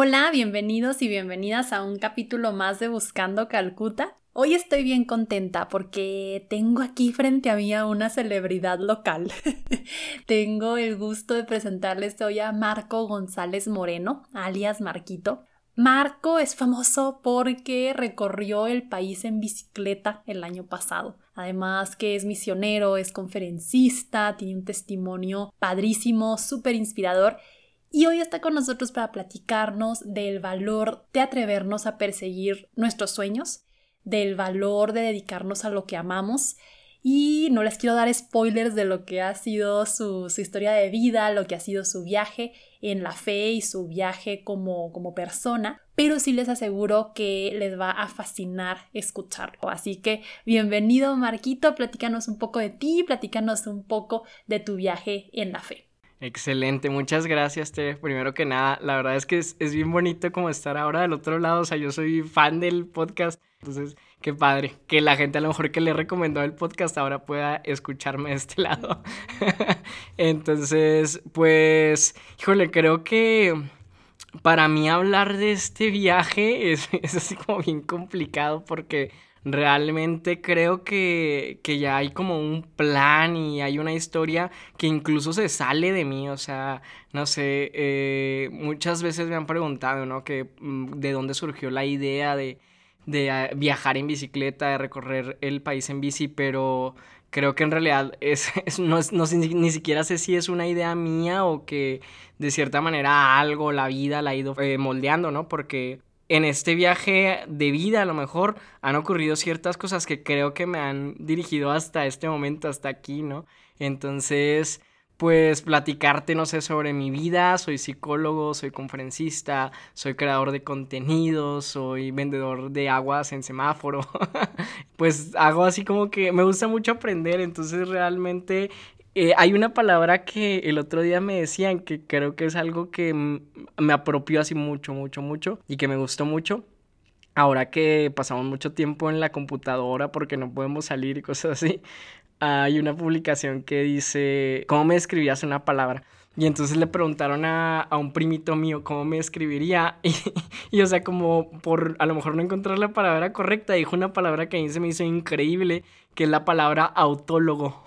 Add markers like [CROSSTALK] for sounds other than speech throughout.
Hola, bienvenidos y bienvenidas a un capítulo más de Buscando Calcuta. Hoy estoy bien contenta porque tengo aquí frente a mí a una celebridad local. [LAUGHS] tengo el gusto de presentarles hoy a Marco González Moreno, alias Marquito. Marco es famoso porque recorrió el país en bicicleta el año pasado. Además que es misionero, es conferencista, tiene un testimonio padrísimo, súper inspirador y hoy está con nosotros para platicarnos del valor de atrevernos a perseguir nuestros sueños, del valor de dedicarnos a lo que amamos. Y no les quiero dar spoilers de lo que ha sido su, historia de vida, lo que ha sido su viaje en la fe y su viaje como, como persona, pero sí les aseguro que les va a fascinar escucharlo. Así que bienvenido Marquito, platícanos un poco de ti, platícanos un poco de tu viaje en la fe. Excelente, muchas gracias, Te. Primero que nada, la verdad es que es, bien bonito como estar ahora del otro lado, o sea, yo soy fan del podcast, entonces, qué padre, que la gente a lo mejor que le recomendó el podcast ahora pueda escucharme de este [LAUGHS] lado. entonces, pues, híjole, creo que para mí hablar de este viaje es, [LAUGHS] es así como bien complicado porque realmente creo que, ya hay como un plan y hay una historia que incluso se sale de mí, o sea, no sé, eh, muchas veces me han preguntado, ¿no? Que mm, de dónde surgió la idea de, ah, viajar en bicicleta, de recorrer el país en bici, pero creo que en realidad es, [LAUGHS] no, ni siquiera sé si es una idea mía o que de cierta manera algo, la vida la ha ido eh, moldeando, ¿no? Porque en este viaje de vida a lo mejor han ocurrido ciertas cosas que creo que me han dirigido hasta este momento, hasta aquí, ¿no? Entonces, pues platicarte, no sé, sobre mi vida, soy psicólogo, soy conferencista, soy creador de contenidos, soy vendedor de aguas en semáforo, [LAUGHS] pues hago así como que me gusta mucho aprender, entonces realmente eh, hay una palabra que el otro día me decían que creo que es algo que me apropió así mucho, mucho, mucho y que me gustó mucho. Ahora que pasamos mucho tiempo en la computadora porque no podemos salir y cosas así, hay una publicación que dice, ¿cómo me escribías una palabra? Y entonces le preguntaron a, a, un primito mío cómo me escribiría. [LAUGHS] Y, y, o sea, como por a lo mejor no encontrar la palabra correcta, dijo una palabra que a mí se me hizo increíble, que es la palabra autólogo.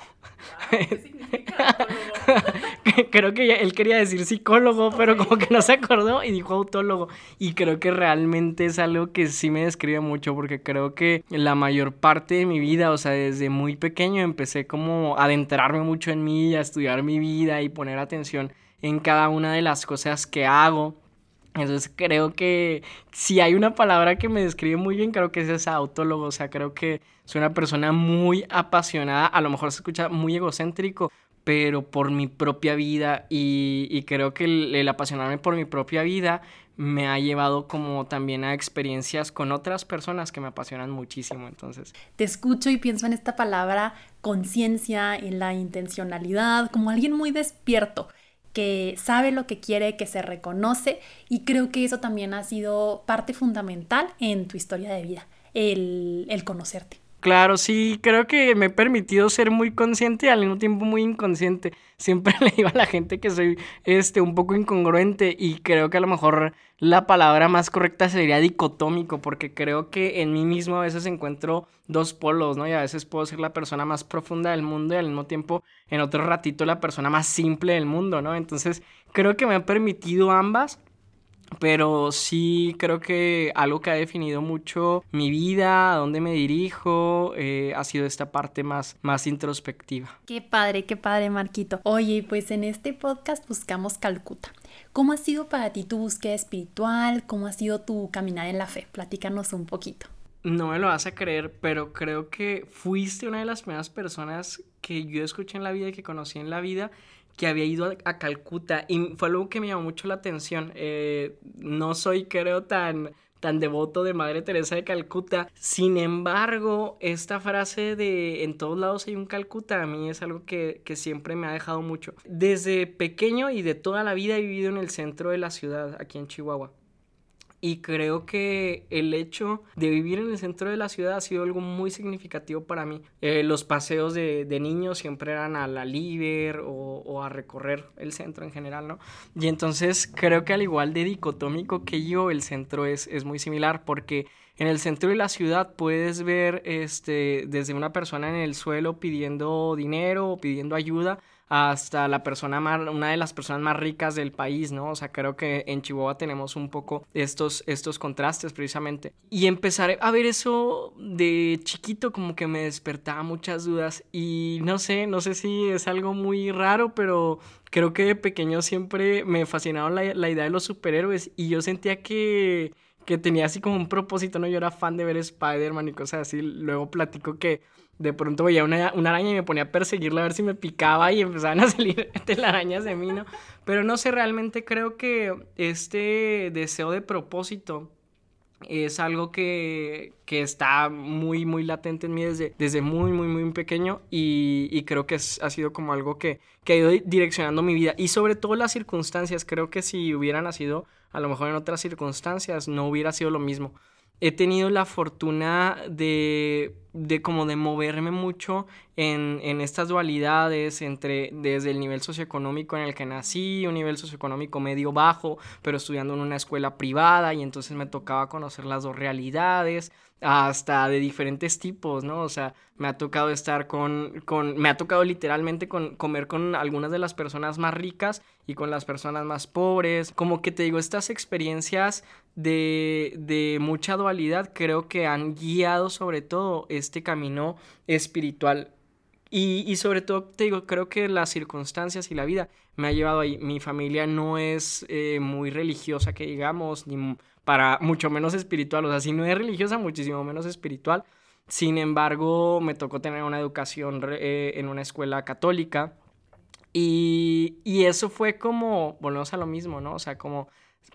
[LAUGHS] creo que él quería decir psicólogo, pero como que no se acordó y dijo autólogo. Y creo que realmente es algo que sí me describe mucho porque creo que la mayor parte de mi vida, o sea, desde muy pequeño empecé como a adentrarme mucho en mí, a estudiar mi vida y poner atención en cada una de las cosas que hago. Entonces creo que si hay una palabra que me describe muy bien, creo que es esa autólogo. O sea, creo que soy una persona muy apasionada. A lo mejor se escucha muy egocéntrico, pero por mi propia vida y, creo que el, apasionarme por mi propia vida me ha llevado como también a experiencias con otras personas que me apasionan muchísimo, entonces. Te escucho y pienso en esta palabra conciencia, en la intencionalidad, como alguien muy despierto que sabe lo que quiere, que se reconoce y creo que eso también ha sido parte fundamental en tu historia de vida, el, el conocerte. Claro, sí, creo que me he permitido ser muy consciente y al mismo tiempo muy inconsciente. Siempre [LAUGHS] le digo a la gente que soy este un poco incongruente y creo que a lo mejor la palabra más correcta sería dicotómico porque creo que en mí mismo a veces encuentro dos polos, ¿no? Y a veces puedo ser la persona más profunda del mundo y al mismo tiempo en otro ratito la persona más simple del mundo, ¿no? Entonces, creo que me ha permitido ambas pero sí creo que algo que ha definido mucho mi vida, a dónde me dirijo, eh, ha sido esta parte más, más introspectiva. Qué padre, qué padre, Marquito. Oye, pues en este podcast buscamos Calcuta. ¿Cómo ha sido para ti tu búsqueda espiritual? ¿Cómo ha sido tu caminar en la fe? Platícanos un poquito. No me lo vas a creer, pero creo que fuiste una de las primeras personas que yo escuché en la vida y que conocí en la vida que había ido a, Calcuta y fue algo que me llamó mucho la atención. Eh, no soy, creo, tan tan devoto de Madre Teresa de Calcuta. Sin embargo, esta frase de en todos lados hay un Calcuta a mí es algo que, que siempre me ha dejado mucho. Desde pequeño y de toda la vida he vivido en el centro de la ciudad, aquí en Chihuahua. Y creo que el hecho de vivir en el centro de la ciudad ha sido algo muy significativo para mí. Eh, los paseos de, de, niños siempre eran a la Liber o, o, a recorrer el centro en general, ¿no? Y entonces creo que al igual de dicotómico que yo, el centro es, es muy similar porque en el centro de la ciudad puedes ver este, desde una persona en el suelo pidiendo dinero o pidiendo ayuda hasta la persona más, una de las personas más ricas del país, ¿no? O sea, creo que en Chihuahua tenemos un poco estos, estos contrastes precisamente. Y empezar a ver eso de chiquito como que me despertaba muchas dudas y no sé, no sé si es algo muy raro, pero creo que de pequeño siempre me fascinaron la, la idea de los superhéroes y yo sentía que que tenía así como un propósito, ¿no? Yo era fan de ver Spider-Man y cosas así. Luego platico que de pronto veía una, una, araña y me ponía a perseguirla a ver si me picaba y empezaban a [LAUGHS] salir telarañas de mí, ¿no? Pero no sé, realmente creo que este deseo de propósito es algo que, que, está muy, muy latente en mí desde, desde muy, muy, muy pequeño y, y creo que ha sido como algo que, que ha ido direccionando mi vida y sobre todo las circunstancias. Creo que si hubiera nacido a lo mejor en otras circunstancias no hubiera sido lo mismo he tenido la fortuna de, de como de moverme mucho en, en, estas dualidades entre desde el nivel socioeconómico en el que nací, un nivel socioeconómico medio bajo, pero estudiando en una escuela privada y entonces me tocaba conocer las dos realidades hasta de diferentes tipos, ¿no? O sea, me ha tocado estar con, con me ha tocado literalmente con, comer con algunas de las personas más ricas y con las personas más pobres. Como que te digo, estas experiencias de, de mucha dualidad creo que han guiado sobre todo este camino espiritual. Y, y sobre todo, te digo, creo que las circunstancias y la vida me ha llevado ahí. Mi familia no es eh, muy religiosa, que digamos, ni para mucho menos espiritual. O sea, si no es religiosa, muchísimo menos espiritual. Sin embargo, me tocó tener una educación eh, en una escuela católica. Y, y eso fue como, volvemos a lo mismo, ¿no? O sea, como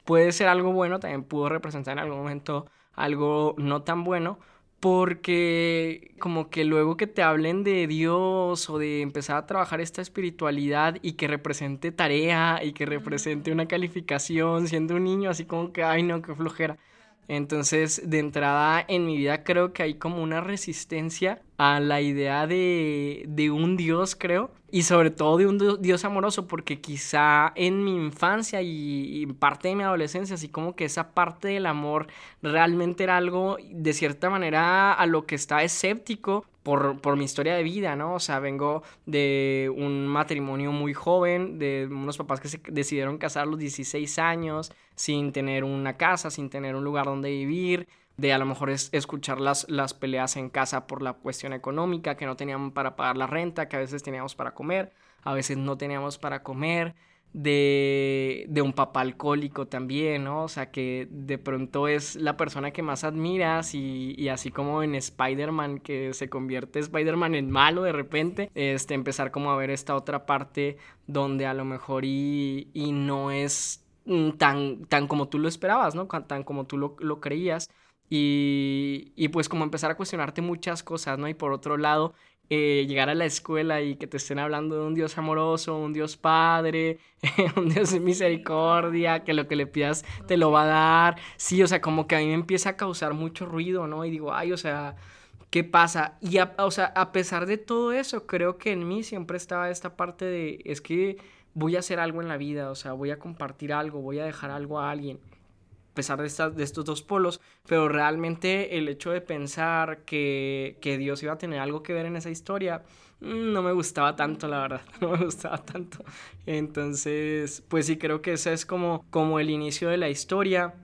puede ser algo bueno, también pudo representar en algún momento algo no tan bueno, porque como que luego que te hablen de Dios o de empezar a trabajar esta espiritualidad y que represente tarea y que represente una calificación siendo un niño, así como que, ay no, qué flojera. Entonces, de entrada en mi vida creo que hay como una resistencia a la idea de, un Dios, creo, y sobre todo de un Dios amoroso, porque quizá en mi infancia y, y, parte de mi adolescencia, así como que esa parte del amor realmente era algo de cierta manera a lo que estaba escéptico por, por mi historia de vida, ¿no? O sea, vengo de un matrimonio muy joven, de unos papás que se decidieron casar a los 16 años, sin tener una casa, sin tener un lugar donde vivir de a lo mejor es escuchar las, las peleas en casa por la cuestión económica, que no teníamos para pagar la renta, que a veces teníamos para comer, a veces no teníamos para comer, de, de un papá alcohólico también, ¿no? O sea, que de pronto es la persona que más admiras y, y así como en Spider-Man, que se convierte Spider-Man en malo de repente, este, empezar como a ver esta otra parte donde a lo mejor y, y no es tan, tan como tú lo esperabas, ¿no? Tan como tú lo, lo creías. Y, y, pues como empezar a cuestionarte muchas cosas, ¿no? Y por otro lado, eh, llegar a la escuela y que te estén hablando de un Dios amoroso, un Dios Padre, [LAUGHS] un Dios de misericordia, que lo que le pidas te lo va a dar. Sí, o sea, como que a mí me empieza a causar mucho ruido, ¿no? Y digo, ay, o sea, ¿qué pasa? Y, a, o sea, a pesar de todo eso, creo que en mí siempre estaba esta parte de, es que voy a hacer algo en la vida, o sea, voy a compartir algo, voy a dejar algo a alguien pesar de, estas, de estos dos polos, pero realmente el hecho de pensar que, que Dios iba a tener algo que ver en esa historia, mm, no me gustaba tanto, la verdad, [LAUGHS] no me gustaba tanto. Entonces, pues sí, creo que ese es como, como el inicio de la historia.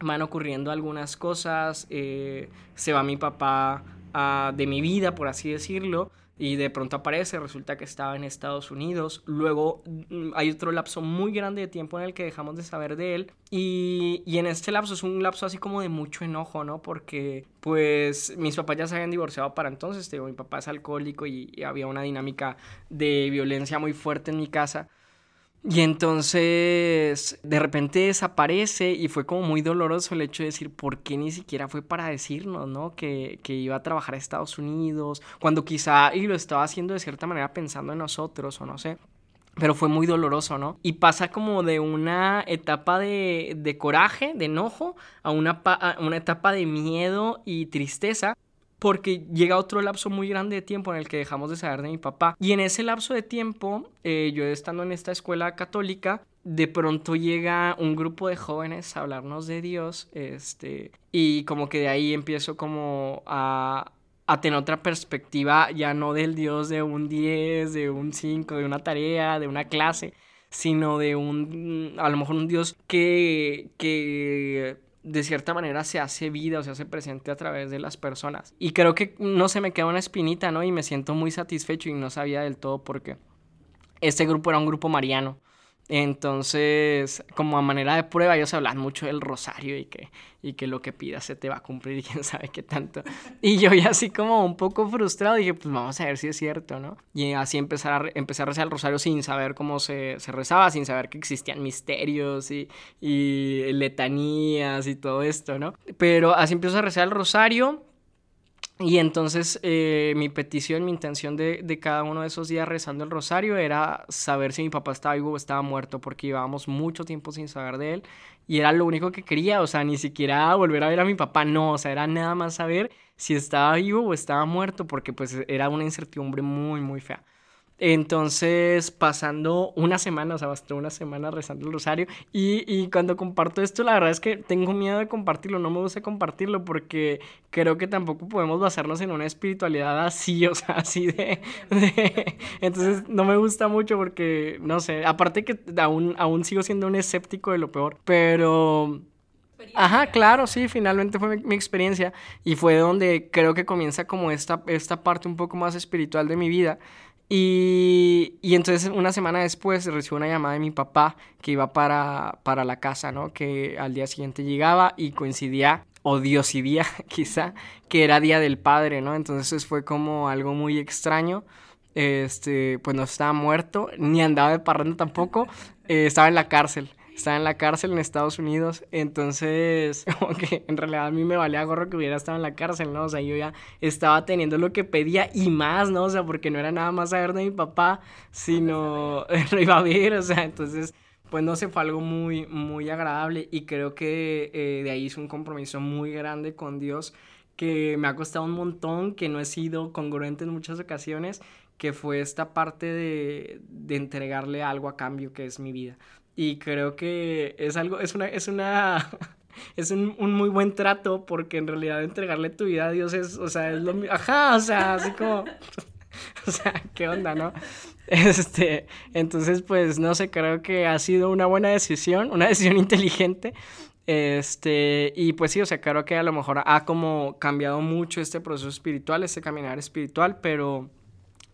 Van ocurriendo algunas cosas, eh, se va mi papá uh, de mi vida, por así decirlo, y de pronto aparece, resulta que estaba en Estados Unidos. Luego mm, hay otro lapso muy grande de tiempo en el que dejamos de saber de él. Y, y, en este lapso es un lapso así como de mucho enojo, ¿no? Porque pues mis papás ya se habían divorciado para entonces. Mi papá es alcohólico y había una dinámica de violencia muy fuerte en mi casa. Y entonces de repente desaparece y fue como muy doloroso el hecho de decir por qué ni siquiera fue para decirnos, ¿no? Que, que, iba a trabajar a Estados Unidos, cuando quizá y lo estaba haciendo de cierta manera pensando en nosotros o no sé. Pero fue muy doloroso, ¿no? Y pasa como de una etapa de, de coraje, de enojo, a una, a una etapa de miedo y tristeza porque llega otro lapso muy grande de tiempo en el que dejamos de saber de mi papá. Y en ese lapso de tiempo, eh, yo estando en esta escuela católica, de pronto llega un grupo de jóvenes a hablarnos de Dios, este, y como que de ahí empiezo como a, a tener otra perspectiva, ya no del Dios de un 10, de un 5, de una tarea, de una clase, sino de un, a lo mejor un Dios que, que de cierta manera se hace vida o se hace presente a través de las personas. Y creo que no se me queda una espinita, ¿no? Y me siento muy satisfecho y no sabía del todo por qué. Este grupo era un grupo mariano. Entonces, como a manera de prueba, ellos hablan mucho del rosario y que, y que lo que pidas se te va a cumplir y [LAUGHS] quién sabe qué tanto. Y yo ya así como un poco frustrado dije, pues vamos a ver si es cierto, ¿no? Y así empezar a, empezar a rezar el rosario sin saber cómo se, se rezaba, sin saber que existían misterios y, y letanías y todo esto, ¿no? Pero así empiezo a rezar el rosario y entonces eh, mi petición, mi intención de, de, cada uno de esos días rezando el rosario era saber si mi papá estaba vivo o estaba muerto, porque llevábamos mucho tiempo sin saber de él y era lo único que quería, o sea, ni siquiera volver a ver a mi papá, no, o sea, era nada más saber si estaba vivo o estaba muerto, porque pues era una incertidumbre muy, muy fea. Entonces, pasando una semana, o sea, bastó una semana rezando el rosario. Y, y, cuando comparto esto, la verdad es que tengo miedo de compartirlo, no me gusta compartirlo porque creo que tampoco podemos basarnos en una espiritualidad así, [LAUGHS] o sea, así de... Entonces, no me gusta mucho porque, no sé, aparte que aún, aún sigo siendo un escéptico de lo peor, pero... Ajá, claro, sí, finalmente fue mi, mi, experiencia y fue donde creo que comienza como esta, esta parte un poco más espiritual de mi vida y, y, entonces una semana después recibo una llamada de mi papá que iba para, para la casa, ¿no? Que al día siguiente llegaba y coincidía, o día [LAUGHS] quizá, que era Día del Padre, ¿no? Entonces fue como algo muy extraño. Este, pues no estaba muerto, ni andaba de parranda tampoco, eh, estaba en la cárcel estaba en la cárcel en Estados Unidos, entonces [LAUGHS] como en realidad a mí me valía gorro que hubiera estado en la cárcel, ¿no? O sea, yo ya estaba teniendo lo que pedía y más, ¿no? O sea, porque no era nada más saber de mi papá, sino [LAUGHS] lo iba a ver, o sea, entonces pues no sé, fue algo muy, muy agradable y creo que eh, de ahí hice un compromiso muy grande con Dios que me ha costado un montón, que no he sido congruente en muchas ocasiones, que fue esta parte de, de entregarle algo a cambio que es mi vida. Y creo que es algo, es una, es una, [LAUGHS] es un, un, muy buen trato porque en realidad entregarle tu vida a Dios es, o sea, es lo mismo, ajá, o sea, así como, [LAUGHS] o sea, qué onda, ¿no? [LAUGHS] Este, entonces, pues, no sé, creo que ha sido una buena decisión, una decisión inteligente. Este, y pues sí, o sea, creo que a lo mejor ha como cambiado mucho este proceso espiritual, este caminar espiritual, pero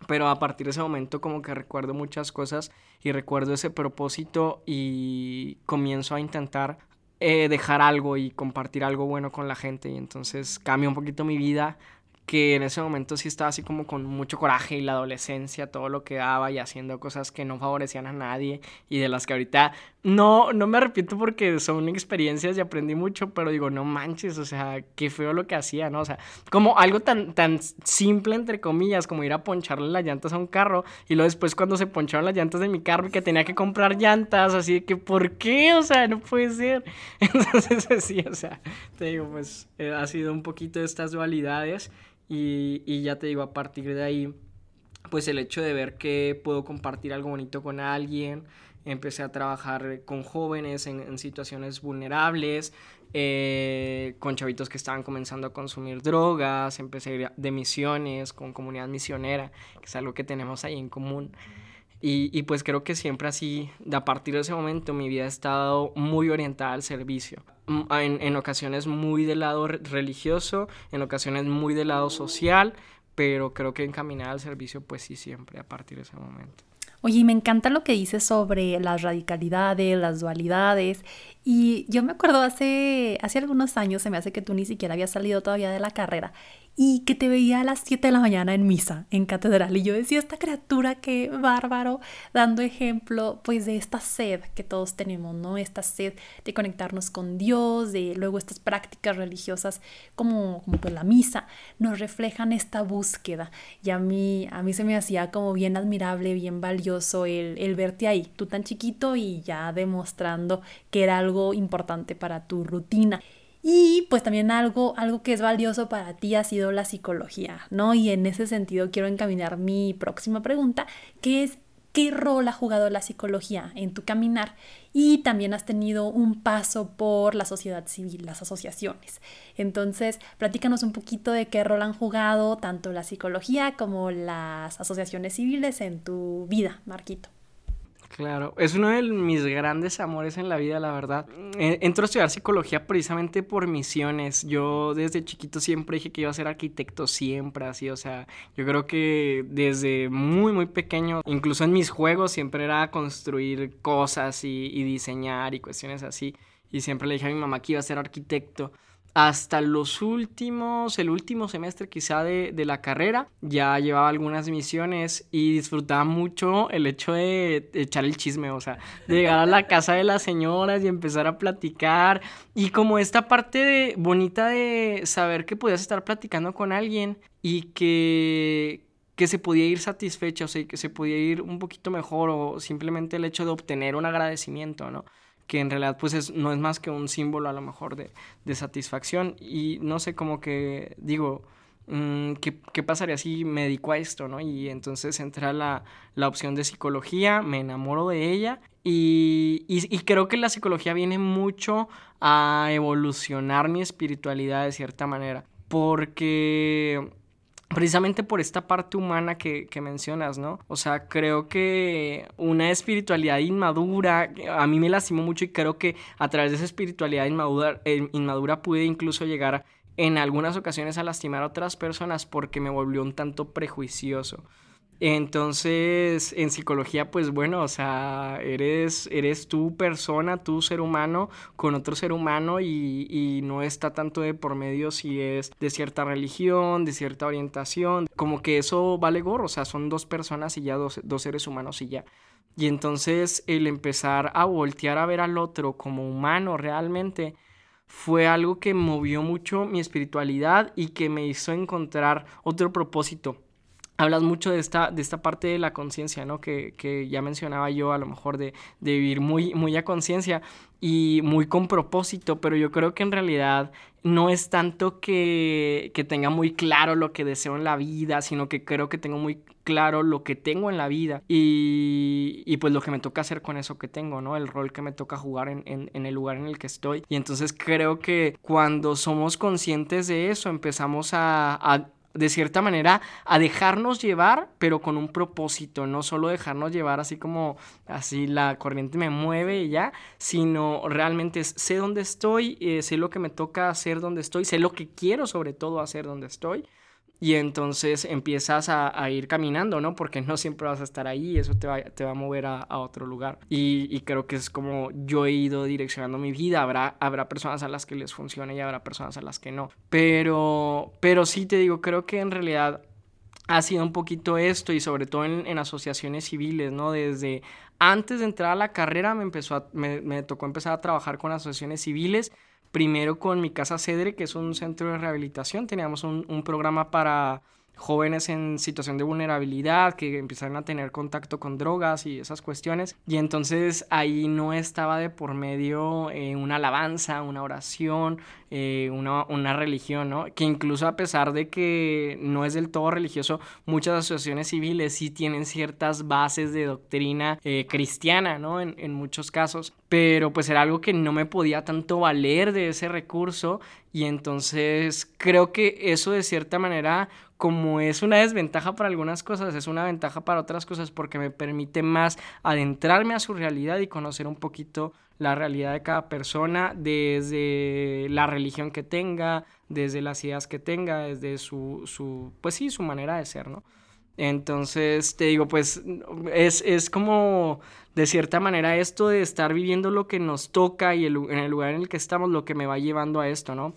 pero a partir de ese momento como que recuerdo muchas cosas y recuerdo ese propósito y comienzo a intentar eh, dejar algo y compartir algo bueno con la gente y entonces cambia un poquito mi vida que en ese momento sí estaba así como con mucho coraje y la adolescencia, todo lo que daba y haciendo cosas que no favorecían a nadie y de las que ahorita no, no me arrepiento porque son experiencias y aprendí mucho, pero digo, no manches, o sea, qué feo lo que hacía, ¿no? O sea, como algo tan, tan simple, entre comillas, como ir a poncharle las llantas a un carro y luego después cuando se poncharon las llantas de mi carro y que tenía que comprar llantas, así que, ¿por qué? O sea, no puede ser. [LAUGHS] Entonces, sí, o sea, te digo, pues eh, ha sido un poquito de estas dualidades. Y, ya te digo, a partir de ahí, pues el hecho de ver que puedo compartir algo bonito con alguien, empecé a trabajar con jóvenes en, en situaciones vulnerables, eh, con chavitos que estaban comenzando a consumir drogas, empecé a ir de misiones con comunidad misionera, que es algo que tenemos ahí en común. Y, y, pues creo que siempre así, a partir de ese momento, mi vida ha estado muy orientada al servicio. Mm, en, en ocasiones muy del lado religioso, en ocasiones muy del lado social, pero creo que encaminada al servicio, pues sí, siempre a partir de ese momento. Oye, y me encanta lo que dices sobre las radicalidades, las dualidades. Y yo me acuerdo hace, hace algunos años, se me hace que tú ni siquiera habías salido todavía de la carrera. Y que te veía a las 7 de la mañana en misa, en catedral. Y yo decía, esta criatura, qué bárbaro, dando ejemplo pues de esta sed que todos tenemos, ¿no? Esta sed de conectarnos con Dios, de luego estas prácticas religiosas como, como pues la misa, nos reflejan esta búsqueda. Y a mí, a mí se me hacía como bien admirable, bien valioso el, el verte ahí, tú tan chiquito y ya demostrando que era algo importante para tu rutina. Y pues también algo, algo que es valioso para ti ha sido la psicología, ¿no? Y en ese sentido quiero encaminar mi próxima pregunta, que es ¿qué rol ha jugado la psicología en tu caminar? Y también has tenido un paso por la sociedad civil, las asociaciones. Entonces, platícanos un poquito de qué rol han jugado tanto la psicología como las asociaciones civiles en tu vida, Marquito. Claro, es uno de mis grandes amores en la vida, la verdad. Eh, entro a estudiar psicología precisamente por misiones. Yo desde chiquito siempre dije que iba a ser arquitecto, siempre así, o sea, yo creo que desde muy, muy pequeño, incluso en mis juegos, siempre era construir cosas y, y diseñar y cuestiones así. Y siempre le dije a mi mamá que iba a ser arquitecto hasta los últimos, el último semestre quizá de, la carrera, ya llevaba algunas misiones y disfrutaba mucho el hecho de, echar el chisme, o sea, de llegar a la casa de las señoras y empezar a platicar. Y como esta parte de, bonita de saber que podías estar platicando con alguien y que, que se podía ir satisfecha, o sea, que se podía ir un poquito mejor o simplemente el hecho de obtener un agradecimiento, ¿no? Que en realidad pues no es más que un símbolo a lo mejor de, satisfacción y no sé cómo que digo, mm, ¿qué, pasaría si me dedico a esto, no? Y entonces entra la, la opción de psicología, me enamoro de ella y, y, creo que la psicología viene mucho a evolucionar mi espiritualidad de cierta manera porque precisamente por esta parte humana que, mencionas, ¿no? O sea, creo que una espiritualidad inmadura, a mí me lastimó mucho y creo que a través de esa espiritualidad inmadura, eh, inmadura pude incluso llegar en algunas ocasiones a lastimar a otras personas porque me volvió un tanto prejuicioso. Entonces, en psicología, pues bueno, o sea, eres, eres tú persona, tú ser humano con otro ser humano y, y, no está tanto de por medio si es de cierta religión, de cierta orientación, como que eso vale gorro, o sea, son dos personas y ya dos, dos seres humanos y ya. Y entonces el empezar a voltear a ver al otro como humano realmente fue algo que movió mucho mi espiritualidad y que me hizo encontrar otro propósito hablas mucho de esta, de esta parte de la conciencia, ¿no? Que, que, ya mencionaba yo, a lo mejor de, de vivir muy, muy a conciencia y muy con propósito, pero yo creo que en realidad no es tanto que, que, tenga muy claro lo que deseo en la vida, sino que creo que tengo muy claro lo que tengo en la vida y, y pues lo que me toca hacer con eso que tengo, ¿no? El rol que me toca jugar en, en, el lugar en el que estoy. Y entonces creo que cuando somos conscientes de eso, empezamos a de cierta manera a dejarnos llevar, pero con un propósito, no solo dejarnos llevar así como así la corriente me mueve y ya, sino realmente sé dónde estoy, eh, sé lo que me toca hacer donde estoy, sé lo que quiero sobre todo hacer donde estoy y entonces empiezas a, ir caminando, ¿no? Porque no siempre vas a estar ahí, eso te va, a mover a, otro lugar. Y, creo que es como yo he ido direccionando mi vida, habrá, personas a las que les funcione y habrá personas a las que no. Pero, sí te digo, creo que en realidad ha sido un poquito esto y sobre todo en, asociaciones civiles, ¿no? Desde antes de entrar a la carrera me tocó empezar a trabajar con asociaciones civiles primero con mi casa Cedre, que es un centro de rehabilitación. Teníamos un, un programa para jóvenes en situación de vulnerabilidad que empezaron a tener contacto con drogas y esas cuestiones. Y entonces ahí no estaba de por medio eh, una alabanza, una oración, eh, una, una, religión, ¿no? Que incluso a pesar de que no es del todo religioso, muchas asociaciones civiles sí tienen ciertas bases de doctrina eh, cristiana, ¿no? En, en muchos casos. Pero pues era algo que no me podía tanto valer de ese recurso y entonces creo que eso de cierta manera como es una desventaja para algunas cosas, es una ventaja para otras cosas porque me permite más adentrarme a su realidad y conocer un poquito la realidad de cada persona desde la religión que tenga, desde las ideas que tenga, desde su, su pues sí, su manera de ser, ¿no? Entonces, te digo, pues es, es como de cierta manera esto de estar viviendo lo que nos toca y en el lugar en el que estamos lo que me va llevando a esto, ¿no?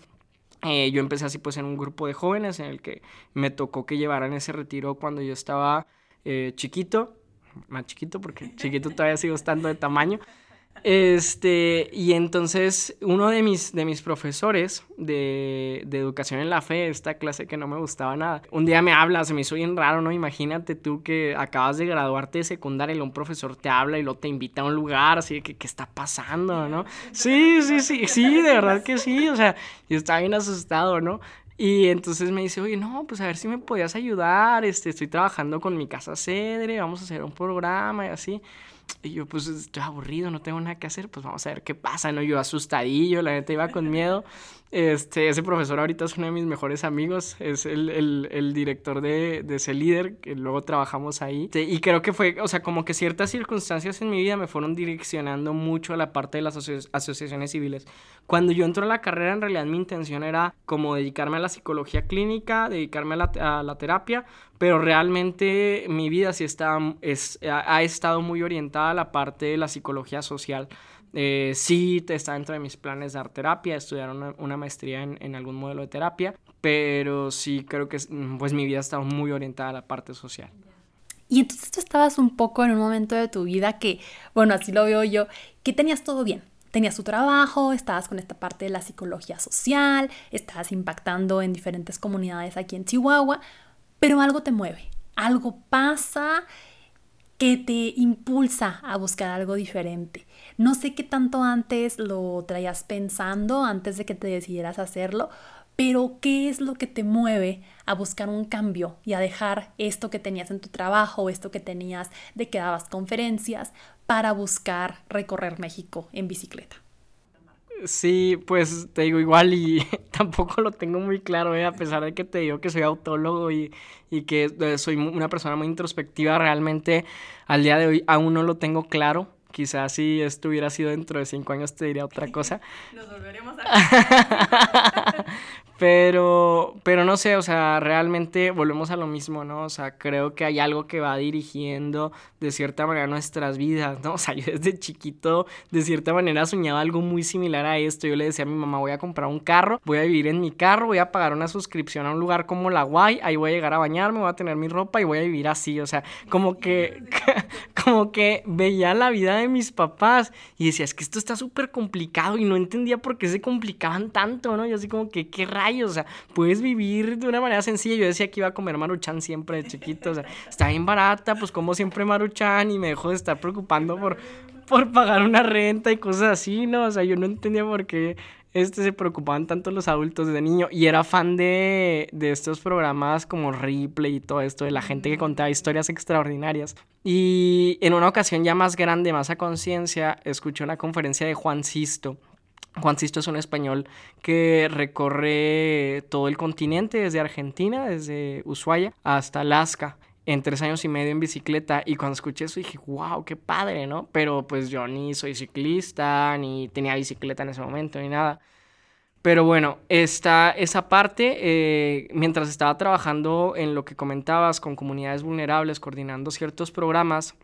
Eh, yo empecé así pues en un grupo de jóvenes en el que me tocó que llevaran ese retiro cuando yo estaba eh, chiquito, más chiquito porque chiquito todavía sigo estando de tamaño. Este, y entonces uno de mis, de mis profesores de, de, educación en la fe, esta clase que no me gustaba nada, un día me habla, se me hizo bien raro, ¿no? Imagínate tú que acabas de graduarte de secundaria y un profesor te habla y lo te invita a un lugar, así que, ¿qué está pasando, no? Sí, sí, sí, sí, de verdad que sí, o sea, yo estaba bien asustado, ¿no? Y entonces me dice, oye, no, pues a ver si me podías ayudar, este, estoy trabajando con mi casa Cedre, vamos a hacer un programa y así. Y yo, pues estoy aburrido, no tengo nada que hacer, pues vamos a ver qué pasa, ¿no? Yo asustadillo, la neta iba con miedo. Este, ese profesor ahorita es uno de mis mejores amigos, es el, el, el director de, ese líder, que luego trabajamos ahí. Y creo que fue, o sea, como que ciertas circunstancias en mi vida me fueron direccionando mucho a la parte de las asociaciones civiles. Cuando yo entro a la carrera, en realidad mi intención era como dedicarme a la psicología clínica, dedicarme a la, a la terapia, pero realmente mi vida sí está, es, ha estado muy orientada a la parte de la psicología social. Eh, sí está dentro de mis planes dar terapia, estudiar una, una maestría en, en, algún modelo de terapia, pero sí creo que pues mi vida ha estado muy orientada a la parte social. Y entonces tú estabas un poco en un momento de tu vida que, bueno, así lo veo yo, que tenías todo bien. Tenías tu trabajo, estabas con esta parte de la psicología social, estabas impactando en diferentes comunidades aquí en Chihuahua, pero algo te mueve, algo pasa que te impulsa a buscar algo diferente. No sé qué tanto antes lo traías pensando, antes de que te decidieras hacerlo, pero ¿qué es lo que te mueve a buscar un cambio y a dejar esto que tenías en tu trabajo, esto que tenías de que dabas conferencias, para buscar recorrer México en bicicleta? Sí, pues te digo igual y [LAUGHS] tampoco lo tengo muy claro, ¿eh? a pesar de que te digo que soy autólogo y, y que eh, soy una persona muy introspectiva, realmente al día de hoy aún no lo tengo claro. Quizás si esto hubiera sido dentro de cinco años te diría otra [LAUGHS] cosa. Nos volveremos a... [LAUGHS] Pero, pero no sé, o sea, realmente volvemos a lo mismo, ¿no? O sea, creo que hay algo que va dirigiendo de cierta manera nuestras vidas, ¿no? [LAUGHS] O sea, yo desde chiquito, de cierta manera, soñaba algo muy similar a esto. Yo le decía a mi mamá, voy a comprar un carro, voy a vivir en mi carro, voy a pagar una suscripción a un lugar como la Guay, ahí voy a llegar a bañarme, voy a tener mi ropa y voy a vivir así. O sea, como que, [LAUGHS] como que veía la vida de mis papás y decía, es que esto está súper complicado y no entendía por qué se complicaban tanto, ¿no? Y así como que, qué o sea, puedes vivir de una manera sencilla. Yo decía que iba a comer maruchan siempre de chiquito, o sea, está bien barata, pues como siempre maruchan y me dejo de estar preocupando por, por pagar una renta y cosas así, ¿no? O sea, yo no entendía por qué este, se preocupaban tanto los adultos de niño y era fan de, de estos programas como Ripley y todo esto, de la gente que contaba historias extraordinarias. Y en una ocasión ya más grande, más a conciencia, escuché una conferencia de Juan Sisto Juan Sisto es un español que recorre todo el continente, desde Argentina, desde Ushuaia hasta Alaska, en tres años y medio en bicicleta. Y cuando escuché eso dije, wow, qué padre, ¿no? Pero pues yo ni soy ciclista, ni tenía bicicleta en ese momento, ni nada. Pero bueno, esta, esa parte, eh, mientras estaba trabajando en lo que comentabas con comunidades vulnerables, coordinando ciertos programas,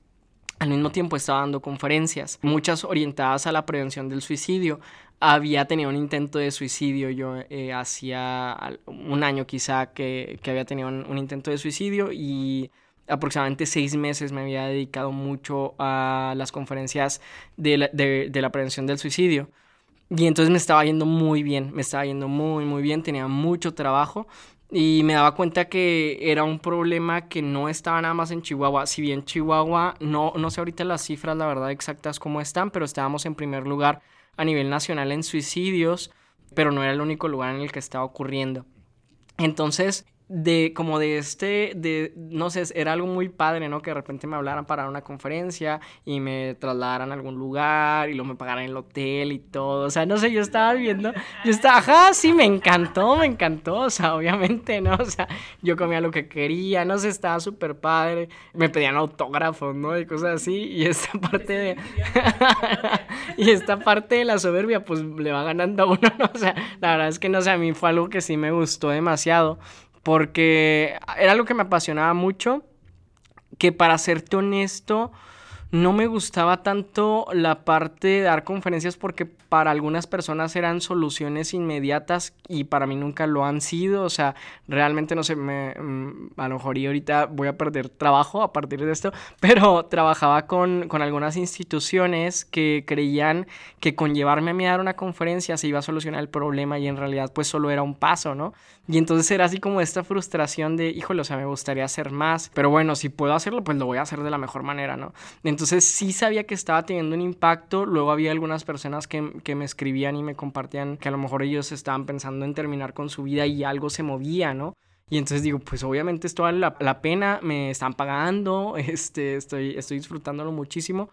al mismo tiempo estaba dando conferencias, muchas orientadas a la prevención del suicidio. Había tenido un intento de suicidio yo eh, hacía un año quizá que, que había tenido un, intento de suicidio y aproximadamente seis meses me había dedicado mucho a las conferencias de la, de, de la prevención del suicidio. Y entonces me estaba yendo muy bien, me estaba yendo muy, muy bien, tenía mucho trabajo y me daba cuenta que era un problema que no estaba nada más en Chihuahua. Si bien Chihuahua, no, no sé ahorita las cifras, la verdad, exactas cómo están, pero estábamos en primer lugar a nivel nacional en suicidios, pero no era el único lugar en el que estaba ocurriendo. Entonces, de como de este, de, no sé, era algo muy padre, ¿no? Que de repente me hablaran para una conferencia y me trasladaran a algún lugar y luego me pagaran el hotel y todo, o sea, no sé, yo estaba viendo, yo estaba, ajá, sí, me encantó, me encantó, o sea, obviamente, ¿no? O sea, yo comía lo que quería, no sé, estaba súper padre, me pedían autógrafos, ¿no? Y cosas así, y esta parte de, [LAUGHS] y esta parte de la soberbia, pues le va ganando a uno, ¿no? O sea, la verdad es que, no sé, a mí fue algo que sí me gustó demasiado porque era algo que me apasionaba mucho, que para serte honesto, no me gustaba tanto la parte de dar conferencias porque para algunas personas eran soluciones inmediatas y para mí nunca lo han sido. O sea, realmente no sé, me, mm, a lo mejor y ahorita voy a perder trabajo a partir de esto, [LAUGHS] pero trabajaba con, con algunas instituciones que creían que con llevarme a mí a dar una conferencia se iba a solucionar el problema y en realidad pues solo era un paso, ¿no? Y entonces era así como esta frustración de, híjole, o sea, me gustaría hacer más, pero bueno, si puedo hacerlo, pues lo voy a hacer de la mejor manera, ¿no? Entonces sí sabía que estaba teniendo un impacto, luego había algunas personas que, que me escribían y me compartían que a lo mejor ellos estaban pensando en terminar con su vida y algo se movía, ¿no? Y entonces digo, pues obviamente esto vale la, la, pena, me están pagando, [LAUGHS] este, estoy, estoy disfrutándolo muchísimo.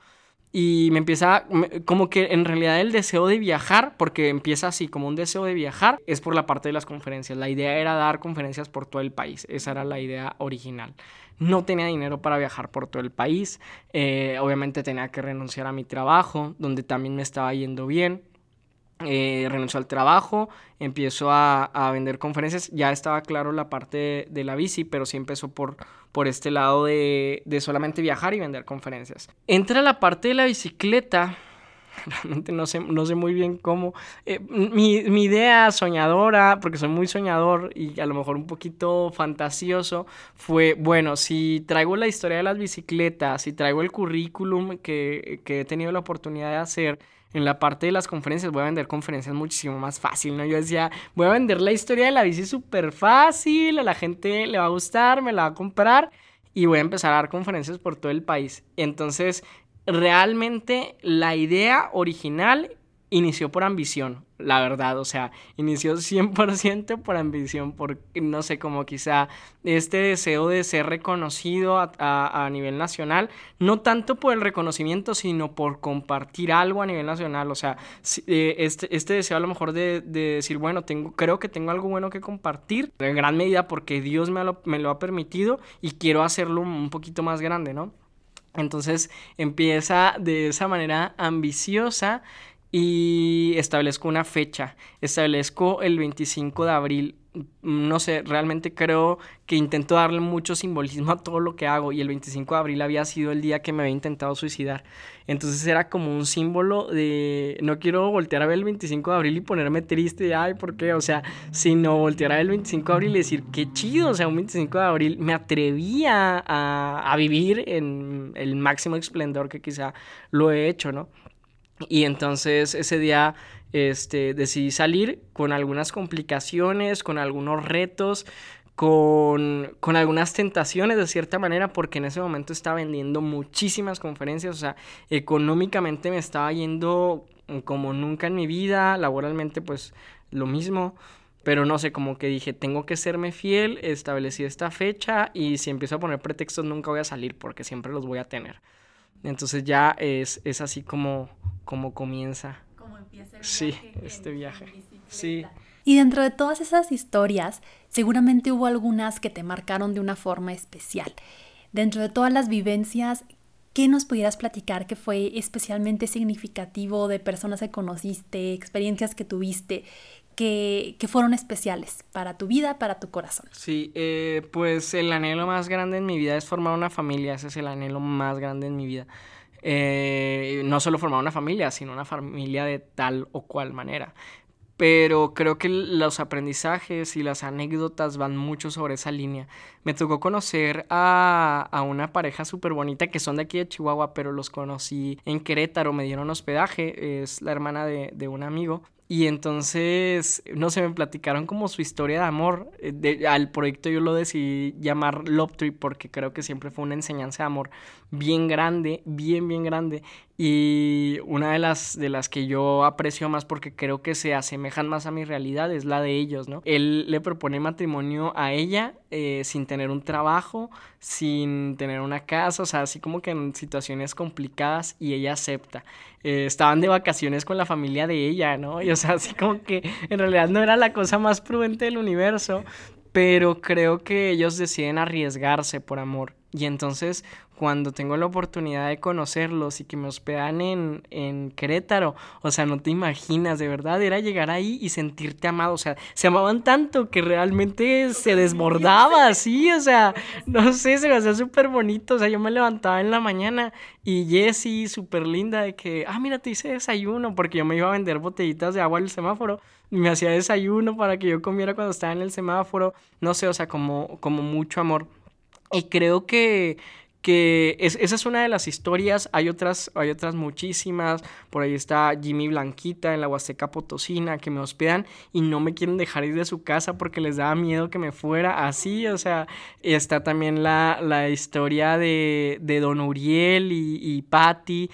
Y me empieza, como que en realidad el deseo de viajar, porque empieza así como un deseo de viajar, es por la parte de las conferencias. La idea era dar conferencias por todo el país, esa era la idea original. No tenía dinero para viajar por todo el país, eh, obviamente tenía que renunciar a mi trabajo, donde también me estaba yendo bien, eh, renunció al trabajo, empiezo a, vender conferencias, ya estaba claro la parte de, la bici, pero sí empezó por, por este lado de, de, solamente viajar y vender conferencias. Entra la parte de la bicicleta, [LAUGHS] realmente no sé, no sé muy bien cómo. Eh, mi, mi, idea soñadora, porque soy muy soñador y a lo mejor un poquito fantasioso, fue, bueno, si traigo la historia de las bicicletas, si traigo el currículum que, que he tenido la oportunidad de hacer, en la parte de las conferencias voy a vender conferencias muchísimo más fácil, ¿no? Yo decía, voy a vender la historia de la bici súper fácil, a la gente le va a gustar, me la va a comprar y voy a empezar a dar conferencias por todo el país. Entonces, realmente la idea original inició por ambición, la verdad, o sea, inició 100% por ambición, por, no sé, como quizá este deseo de ser reconocido a, nivel nacional, no tanto por el reconocimiento, sino por compartir algo a nivel nacional, o sea, eh, este, este deseo a lo mejor de, decir, bueno, tengo, creo que tengo algo bueno que compartir, en gran medida porque Dios me lo, me lo ha permitido y quiero hacerlo un poquito más grande, ¿no? Entonces empieza de esa manera ambiciosa y establezco una fecha. Establezco el 25 de abril. No sé, realmente creo que intento darle mucho simbolismo a todo lo que hago y el 25 de abril había sido el día que me había intentado suicidar. Entonces era como un símbolo de no quiero voltear a ver el 25 de abril y ponerme triste, ay, ¿por qué? O sea, sino voltear a ver el 25 de abril y decir, qué chido, o sea, un 25 de abril me atrevía a, a vivir en el máximo esplendor que quizá lo he hecho, ¿no? Y entonces ese día este, decidí salir con algunas complicaciones, con algunos retos, con, con, algunas tentaciones de cierta manera, porque en ese momento estaba vendiendo muchísimas conferencias, o sea, económicamente me estaba yendo como nunca en mi vida, laboralmente pues lo mismo, pero no sé, como que dije, tengo que serme fiel, establecí esta fecha y si empiezo a poner pretextos nunca voy a salir porque siempre los voy a tener. Entonces ya es, es así como, como comienza. Como empieza el sí, este viaje. Sí. Y dentro de todas esas historias, seguramente hubo algunas que te marcaron de una forma especial. Dentro de todas las vivencias, ¿qué nos pudieras platicar que fue especialmente significativo de personas que conociste, experiencias que tuviste, que, fueron especiales para tu vida, para tu corazón? Sí, eh, pues el anhelo más grande en mi vida es formar una familia, ese es el anhelo más grande en mi vida. Eh, no solo formar una familia, sino una familia de tal o cual manera. Pero creo que los aprendizajes y las anécdotas van mucho sobre esa línea. Me tocó conocer a, a una pareja súper bonita que son de aquí de Chihuahua, pero los conocí en Querétaro, me dieron hospedaje, es la hermana de un amigo. Y entonces, no sé, me platicaron como su historia de amor. Eh, al proyecto yo lo decidí llamar Love Tree porque creo que siempre fue una enseñanza de amor bien grande, bien, bien grande. Y una de las, de las que yo aprecio más porque creo que se asemejan más a mi realidad es la de ellos, ¿no? Él le propone matrimonio a ella eh, sin tener un trabajo, sin tener una casa, o sea, así como que en situaciones complicadas y ella acepta. Eh, estaban de vacaciones con la familia de ella, ¿no? Y o sea, así como que en realidad no era la cosa más prudente del universo, pero creo que ellos deciden arriesgarse por amor. Y entonces cuando tengo la oportunidad de conocerlos y que me hospedan en, en Querétaro, o sea, no te imaginas, de verdad, era llegar ahí y sentirte amado, o sea, se amaban tanto que realmente se desbordaba, así, o sea, no sé, se me hacía súper bonito, o sea, yo me levantaba en la mañana y Jessie, súper linda, de que, ah, mira, te hice desayuno, porque yo me iba a vender botellitas de agua al semáforo, y me hacía desayuno para que yo comiera cuando estaba en el semáforo, no sé, o sea, como, como mucho amor. Y creo que que esa es una de las historias, hay otras, hay otras muchísimas, por ahí está Jimmy Blanquita en la Huasteca Potosina que me hospedan y no me quieren dejar ir de su casa porque les daba miedo que me fuera así, o sea, está también la, la historia de, de, Don Uriel y, y Patty,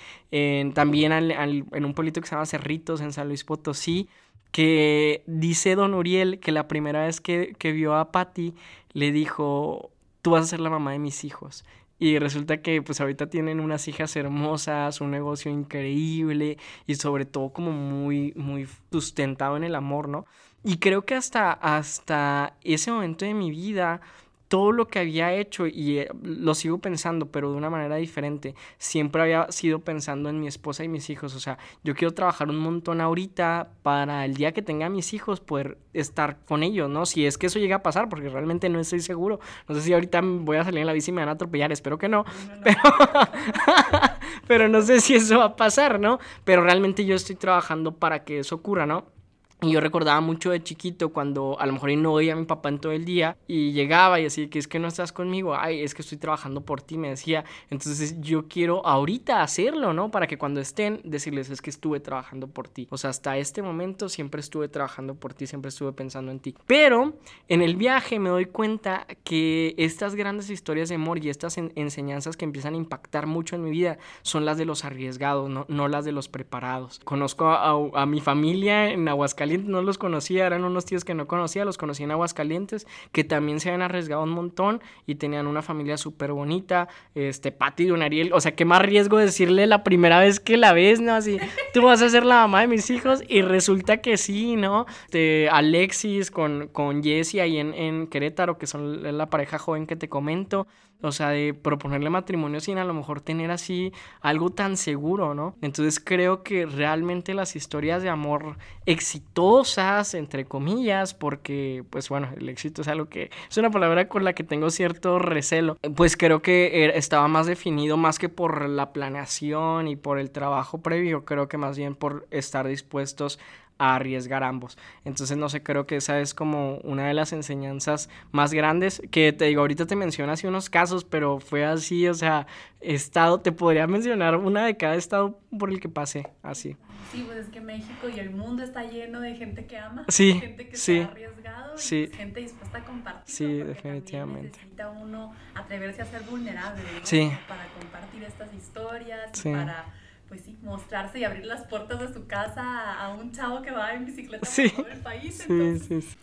también en un pueblito que se llama Cerritos en San Luis Potosí, que dice Don Uriel que la primera vez que, que vio a Patty le dijo, tú vas a ser la mamá de mis hijos. Y resulta que pues ahorita tienen unas hijas hermosas, un negocio increíble y sobre todo como muy, muy sustentado en el amor, ¿no? Y creo que hasta, hasta ese momento de mi vida todo lo que había hecho, y eh, lo sigo pensando, pero de una manera diferente, siempre había sido pensando en mi esposa y mis hijos. O sea, yo quiero trabajar un montón ahorita para el día que tenga mis hijos poder estar con ellos, ¿no? Si es que eso llega a pasar, porque realmente no estoy seguro. No sé si ahorita voy a salir en la bici y me van a atropellar, espero que no. Pero, [LAUGHS] pero no sé si eso va a pasar, ¿no? Pero realmente yo estoy trabajando para que eso ocurra, ¿no? Y yo recordaba mucho de chiquito cuando a lo mejor no veía a mi papá en todo el día y llegaba y así que es que no estás conmigo, ay, es que estoy trabajando por ti, me decía. Entonces yo quiero ahorita hacerlo, ¿no? Para que cuando estén decirles es que estuve trabajando por ti. O sea, hasta este momento siempre estuve trabajando por ti, siempre estuve pensando en ti. Pero en el viaje me doy cuenta que estas grandes historias de amor y estas enseñanzas que empiezan a impactar mucho en mi vida son las de los arriesgados, no, no las de los preparados. Conozco a, a mi familia en Aguascalientes no los conocía, eran unos tíos que no conocía, los conocí en Aguascalientes, que también se habían arriesgado un montón y tenían una familia súper bonita, este, Patti de un Ariel, o sea, qué más riesgo decirle la primera vez que la ves, ¿no? Así, tú vas a ser la mamá de mis hijos y resulta que sí, ¿no? Este, Alexis con, con Jessie ahí en, en Querétaro, que son la pareja joven que te comento, o sea, de proponerle matrimonio sin a lo mejor tener así algo tan seguro, ¿no? Entonces creo que realmente las historias de amor exitosas, entre comillas, porque pues bueno, el éxito es algo que es una palabra con la que tengo cierto recelo, pues creo que er, estaba más definido más que por la planeación y por el trabajo previo, creo que más bien por estar dispuestos a arriesgar ambos. Entonces, no sé, creo que esa es como una de las enseñanzas más grandes que te digo, ahorita te menciono así unos casos, pero fue así, o sea, estado, te podría mencionar una de cada estado por el que pasé, así. Sí, pues es que México y el mundo está lleno de gente que ama, sí, gente que sí, se ha arriesgado sí, y gente dispuesta a compartir. Sí, definitivamente. Necesita uno atreverse a ser vulnerable, Sí. Para compartir estas historias, para pues sí, mostrarse y abrir las puertas de su casa a un chavo que va en bicicleta por todo el país. Sí, sí, sí.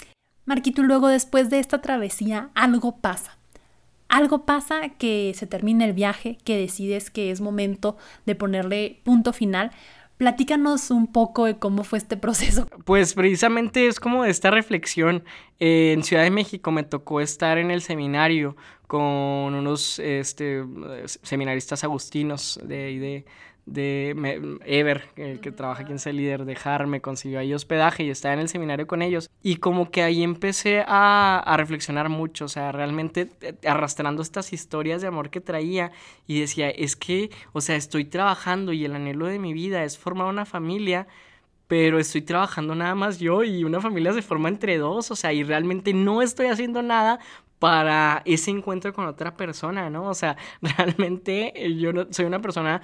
Marquito, luego después de esta travesía, algo pasa. Algo pasa que se termina el viaje, que decides que es momento de ponerle punto final. Platícanos un poco de cómo fue este proceso. Pues precisamente es como esta reflexión. en Ciudad de México me tocó estar en el seminario con unos este, seminaristas agustinos de, de, de Ever, que trabaja aquí en ser líder, dejarme, consiguió ahí hospedaje y estaba en el seminario con ellos. Y como que ahí empecé a, a, reflexionar mucho, o sea, realmente eh, arrastrando estas historias de amor que traía y decía, es que, o sea, estoy trabajando y el anhelo de mi vida es formar una familia. Pero estoy trabajando nada más yo y una familia se forma entre dos, o sea, y realmente no estoy haciendo nada para ese encuentro con otra persona, ¿no? O sea, [LAUGHS] realmente yo no, soy una persona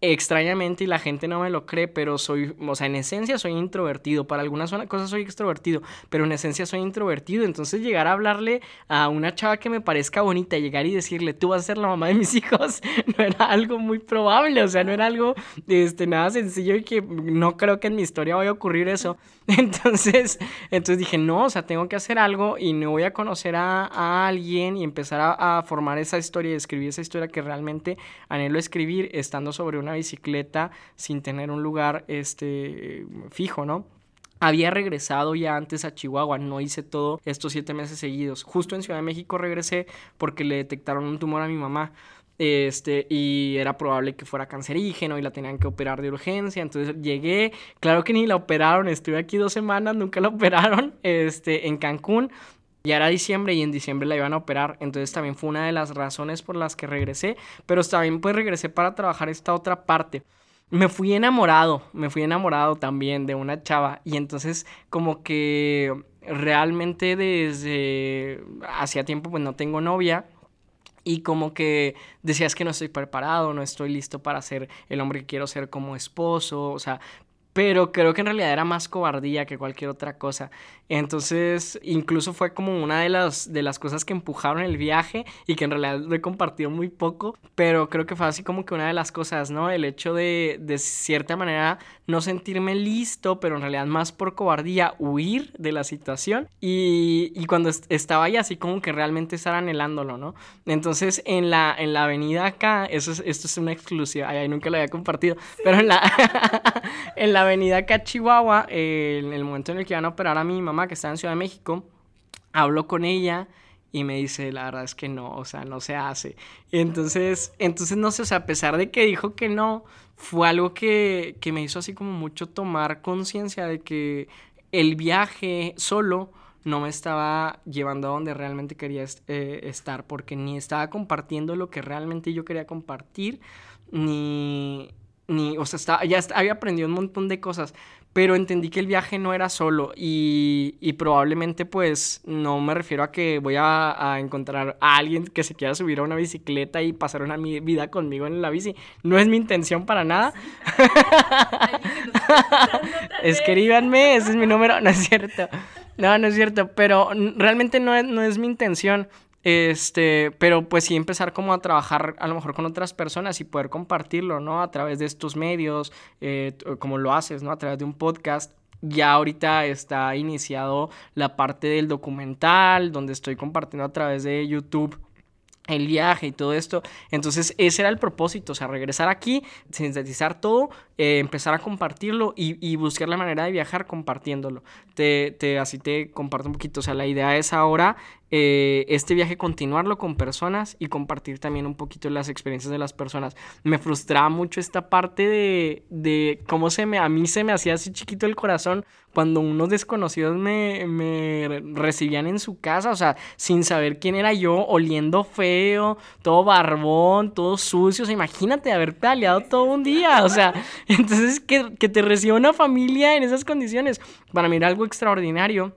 extrañamente y la gente no me lo cree, pero soy, o sea, en esencia soy introvertido. Para algunas cosas soy extrovertido, pero en esencia soy introvertido. Entonces llegar a hablarle a una chava que me parezca bonita, llegar y decirle, tú vas a ser la mamá de mis [LAUGHS] hijos, no era algo muy probable, o sea, no era algo este, nada sencillo y que no creo que en mi historia vaya a ocurrir eso. [LAUGHS] Entonces, entonces dije, no, o sea, tengo que hacer algo y no voy a conocer a, alguien y empezar a, a formar esa historia y escribir esa historia que realmente anhelo escribir estando sobre un una bicicleta sin tener un lugar este, fijo, ¿no? Había regresado ya antes a Chihuahua, no hice todo estos siete meses seguidos. Justo en Ciudad de México regresé porque le detectaron un tumor a mi mamá este, y era probable que fuera cancerígeno y la tenían que operar de urgencia. Entonces llegué, claro que ni la operaron, estuve aquí dos semanas, nunca la operaron, este, en Cancún. Ya era diciembre y en diciembre la iban a operar, entonces también fue una de las razones por las que regresé, pero también pues regresé para trabajar esta otra parte. Me fui enamorado, me fui enamorado también de una chava y entonces como que realmente desde hacía tiempo pues no tengo novia y como que decías que no estoy preparado, no estoy listo para ser el hombre que quiero ser como esposo, o sea, pero creo que en realidad era más cobardía que cualquier otra cosa. Entonces, incluso fue como una de las, de las cosas que empujaron el viaje y que en realidad lo he compartido muy poco, pero creo que fue así como que una de las cosas, ¿no? El hecho de, de cierta manera, no sentirme listo, pero en realidad más por cobardía, huir de la situación y, y cuando estaba ahí así como que realmente estar anhelándolo, ¿no? Entonces, en la, en la avenida acá, eso es, esto es una exclusiva, ay, nunca lo había compartido, pero en la, [LAUGHS] en la avenida acá Chihuahua, en el momento en el que iban a operar a mi mamá, que está en Ciudad de México, hablo con ella y me dice, la verdad es que no, o sea, no se hace. Entonces, entonces no sé, o sea, a pesar de que dijo que no, fue algo que, que me hizo así como mucho tomar conciencia de que el viaje solo no me estaba llevando a donde realmente quería eh, estar, porque ni estaba compartiendo lo que realmente yo quería compartir, ni, ni, o sea, estaba, ya había aprendido un montón de cosas, pero entendí que el viaje no era solo y, y probablemente pues no me refiero a que voy a, a, encontrar a alguien que se quiera subir a una bicicleta y pasar una vida conmigo en la bici. No es mi intención para nada. [LAUGHS] Escríbanme, ese es mi número, [LAUGHS] no es cierto. No, no es cierto, pero realmente no es, no es mi intención. Este, pero pues sí empezar como a trabajar a lo mejor con otras personas y poder compartirlo, ¿no? A través de estos medios, eh, como lo haces, ¿no? A través de un podcast. Ya ahorita está iniciado la parte del documental, donde estoy compartiendo a través de YouTube el viaje y todo esto. Entonces ese era el propósito, o sea, regresar aquí, sintetizar todo, eh, empezar a compartirlo y, y, buscar la manera de viajar compartiéndolo. Te, te, así te comparto un poquito, o sea, la idea es ahora eh, este viaje continuarlo con personas y compartir también un poquito las experiencias de las personas. Me frustraba mucho esta parte de, de cómo se me, a mí se me hacía así chiquito el corazón cuando unos desconocidos me, me recibían en su casa, o sea, sin saber quién era yo, oliendo feo, todo barbón, todo sucio, o sea, imagínate haber pedaleado todo un día, o sea, [LAUGHS] entonces que, que te reciba una familia en esas condiciones, para mí era algo extraordinario.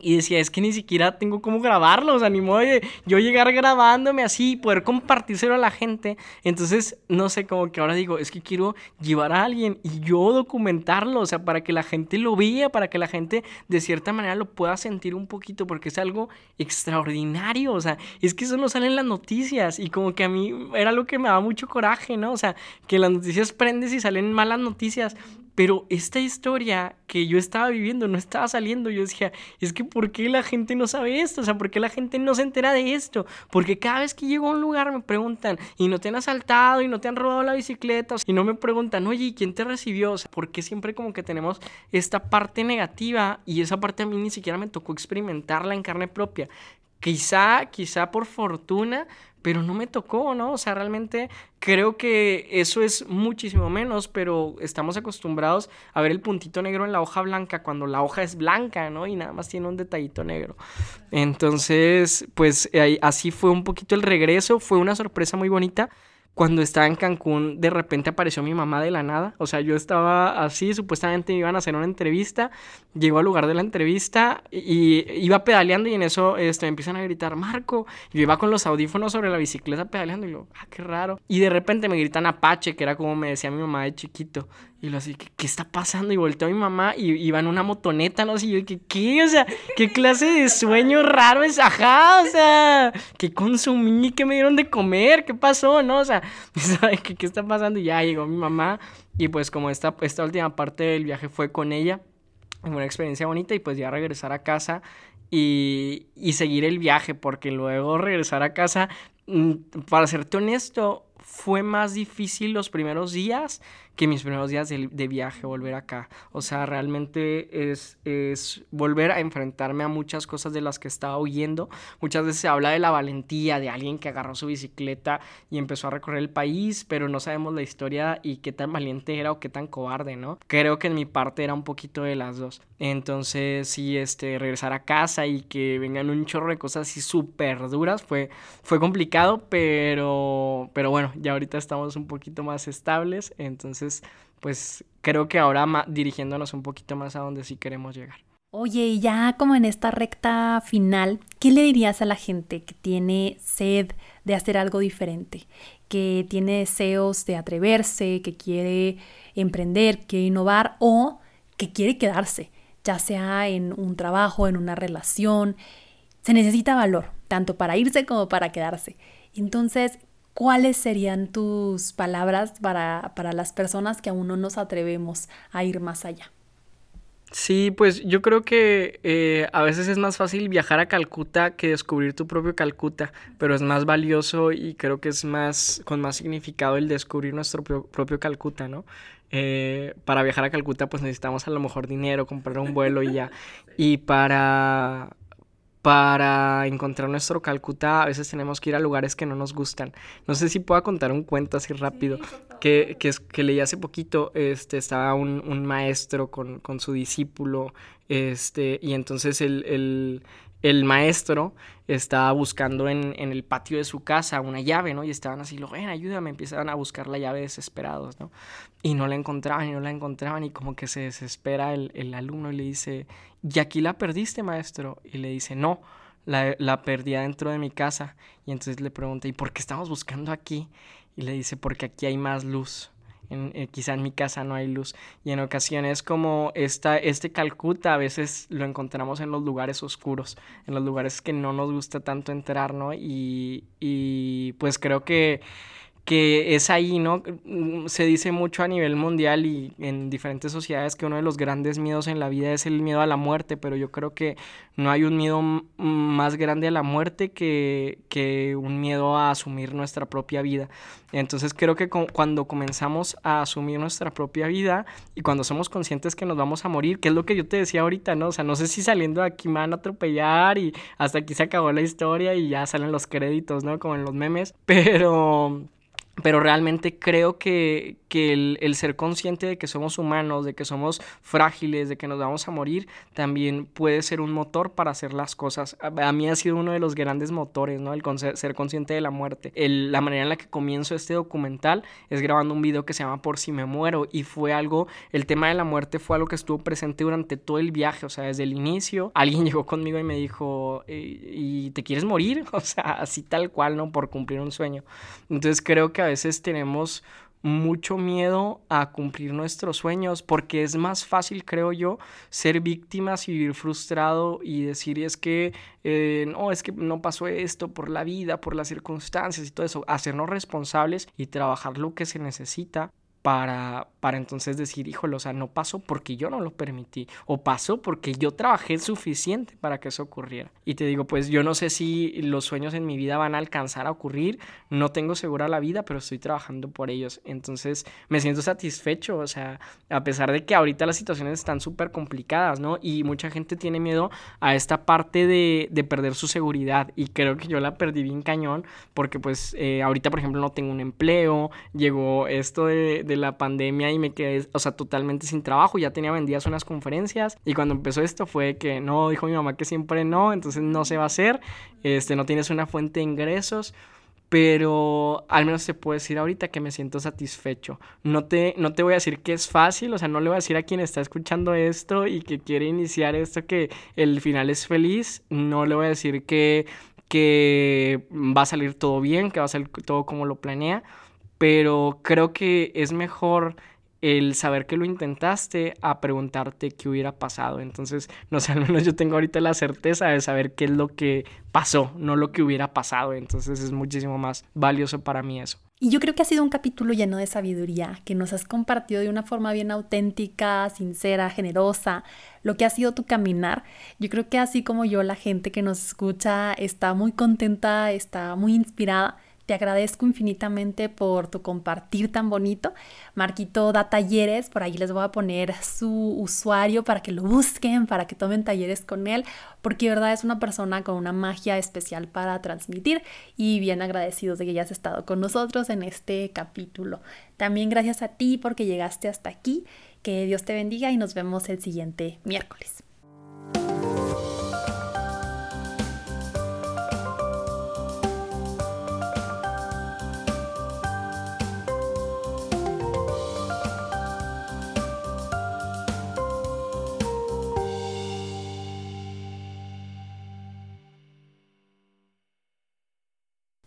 Y decía, es que ni siquiera tengo cómo grabarlo, o sea, ni modo de yo llegar grabándome así poder compartírselo a la gente. Entonces, no sé, como que ahora digo, es que quiero llevar a alguien y yo documentarlo, o sea, para que la gente lo vea, para que la gente de cierta manera lo pueda sentir un poquito, porque es algo extraordinario, o sea, es que eso no sale en las noticias y como que a mí era algo que me daba mucho coraje, ¿no? O sea, que las noticias prendes y salen malas noticias, pero esta historia que yo estaba viviendo no estaba saliendo. Yo decía, es que ¿por qué la gente no sabe esto? O sea, ¿por qué la gente no se entera de esto? Porque cada vez que llego a un lugar me preguntan, ¿y no te han asaltado? ¿Y no te han robado la bicicleta? Y no me preguntan, oye, ¿y quién te recibió? O sea, ¿por qué siempre como que tenemos esta parte negativa? Y esa parte a mí ni siquiera me tocó experimentarla en carne propia. Quizá, quizá por fortuna, pero no me tocó, ¿no? O sea, realmente creo que eso es muchísimo menos, pero estamos acostumbrados a ver el puntito negro en la hoja blanca cuando la hoja es blanca, ¿no? Y nada más tiene un detallito negro. Entonces, pues así fue un poquito el regreso, fue una sorpresa muy bonita cuando estaba en Cancún, de repente apareció mi mamá de la nada. O sea, yo estaba así, supuestamente me iban a hacer una entrevista. Llegó al lugar de la entrevista y, iba pedaleando y en eso este, me empiezan a gritar, Marco. Yo iba con los audífonos sobre la bicicleta pedaleando y yo, ah, qué raro. Y de repente me gritan Apache, que era como me decía mi mamá de chiquito. Y lo así, ¿qué, ¿qué, está pasando? Y volteó a mi mamá y iba en una motoneta, no sé, y yo, ¿qué, ¿qué? O sea, ¿qué clase de sueño raro es? Ajá, o sea, ¿qué consumí? ¿Qué me dieron de comer? ¿Qué pasó? ¿No? O sea, [LAUGHS] ¿qué, qué está pasando? Y ya llegó mi mamá y pues como esta, esta última parte del viaje fue con ella, fue una experiencia bonita y pues ya regresar a casa y, y seguir el viaje, porque luego regresar a casa, mm, para serte honesto, fue más difícil los primeros días que mis primeros días de, viaje, volver acá. O sea, realmente es, es volver a enfrentarme a muchas cosas de las que estaba huyendo. Muchas veces se habla de la valentía de alguien que agarró su bicicleta y empezó a recorrer el país, pero no sabemos la historia y qué tan valiente era o qué tan cobarde, ¿no? Creo que en mi parte era un poquito de las dos. Entonces, sí, este, regresar a casa y que vengan un chorro de cosas así súper duras fue, fue complicado, pero, pero bueno, ya ahorita estamos un poquito más estables, entonces, pues creo que ahora dirigiéndonos un poquito más a donde sí queremos llegar. Oye, ya como en esta recta final, ¿qué le dirías a la gente que tiene sed de hacer algo diferente, que tiene deseos de atreverse, que quiere emprender, quiere innovar o que quiere quedarse? ya sea en un trabajo, en una relación. Se necesita valor, tanto para irse como para quedarse. Entonces, ¿cuáles serían tus palabras para, las personas que aún no nos atrevemos a ir más allá? Sí, pues yo creo que eh, a veces es más fácil viajar a Calcuta que descubrir tu propio Calcuta, pero es más valioso y creo que es más con más significado el descubrir nuestro propio Calcuta, ¿no? Eh, para viajar a Calcuta pues necesitamos a lo mejor dinero, comprar un vuelo y ya. Y para, para encontrar nuestro Calcuta a veces tenemos que ir a lugares que no nos gustan. No sé si puedo contar un cuento así rápido. que, que, que, leí hace poquito, este, estaba un, un maestro con, con, su discípulo, este, y entonces el, el el maestro estaba buscando en, el patio de su casa una llave, ¿no? Y estaban así, lo ven, ayúdame, empiezan a buscar la llave desesperados, ¿no? Y no la encontraban y no la encontraban y como que se desespera el, alumno y le dice, ¿y aquí la perdiste, maestro? Y le dice, no, la, la perdí dentro de mi casa. Y entonces le pregunta, ¿y por qué estamos buscando aquí? Y le dice, porque aquí hay más luz. Eh, quizá en mi casa no hay luz. Y en ocasiones como esta, este Calcuta a veces lo encontramos en los lugares oscuros, en los lugares que no nos gusta tanto entrar, ¿no? Y, y pues creo que que es ahí, ¿no? Mm, se dice mucho a nivel mundial y en diferentes sociedades que uno de los grandes miedos en la vida es el miedo a la muerte, pero yo creo que no hay un miedo más grande a la muerte que, que un miedo a asumir nuestra propia vida. Entonces creo que cuando comenzamos a asumir nuestra propia vida y cuando somos conscientes que nos vamos a morir, que es lo que yo te decía ahorita, ¿no? O sea, no sé si saliendo de aquí me van a atropellar y hasta aquí se acabó la historia y ya salen los créditos, ¿no? Como en los memes, pero pero realmente creo que, el, ser consciente de que somos humanos, de que somos frágiles, de que nos vamos a morir, también puede ser un motor para hacer las cosas. A, mí ha sido uno de los grandes motores, ¿no? El ser consciente de la muerte. la manera en la que comienzo este documental es grabando un video que se llama Por si me muero y fue algo, el tema de la muerte fue algo que estuvo presente durante todo el viaje, o sea, desde el inicio. Alguien [LAUGHS] llegó conmigo y me dijo, eh, ¿y te quieres morir? [LAUGHS] O sea, así tal cual, ¿no? Por cumplir un sueño. Entonces creo que a veces tenemos mucho miedo a cumplir nuestros sueños porque es más fácil, creo yo, ser víctimas y vivir frustrado y decir es que eh, no, es que no pasó esto por la vida, por las circunstancias y todo eso, hacernos responsables y trabajar lo que se necesita para, para entonces decir, híjole, o sea, no pasó porque yo no lo permití, o pasó porque yo trabajé suficiente para que eso ocurriera. Y te digo, pues yo no sé si los sueños en mi vida van a alcanzar a ocurrir, no tengo segura la vida, pero estoy trabajando por ellos. Entonces me siento satisfecho, o sea, a pesar de que ahorita las situaciones están súper complicadas, ¿no? Y mucha gente tiene miedo a esta parte de, de, perder su seguridad, y creo que yo la perdí bien cañón, porque pues eh, ahorita, por ejemplo, no tengo un empleo, llegó esto de la pandemia y me quedé, o sea, totalmente sin trabajo. Ya tenía vendidas unas conferencias y cuando empezó esto fue que no, dijo mi mamá que siempre no, entonces no se va a hacer, este, no tienes una fuente de ingresos. Pero al menos te puedo decir ahorita que me siento satisfecho. No te, no te voy a decir que es fácil, o sea, no le voy a decir a quien está escuchando esto y que quiere iniciar esto que el final es feliz. No le voy a decir que, que va a salir todo bien, que va a salir todo como lo planea pero creo que es mejor el saber que lo intentaste a preguntarte qué hubiera pasado. Entonces, no sé, al menos yo tengo ahorita la certeza de saber qué es lo que pasó, no lo que hubiera pasado. Entonces es muchísimo más valioso para mí eso. Y yo creo que ha sido un capítulo lleno de sabiduría, que nos has compartido de una forma bien auténtica, sincera, generosa, lo que ha sido tu caminar. Yo creo que así como yo, la gente que nos escucha está muy contenta, está muy inspirada Te agradezco infinitamente por tu compartir tan bonito. Marquito da talleres, por ahí les voy a poner su usuario para que lo busquen, para que tomen talleres con él, porque de verdad es una persona con una magia especial para transmitir y bien agradecidos de que hayas estado con nosotros en este capítulo. También gracias a ti porque llegaste hasta aquí. Que Dios te bendiga y nos vemos el siguiente miércoles.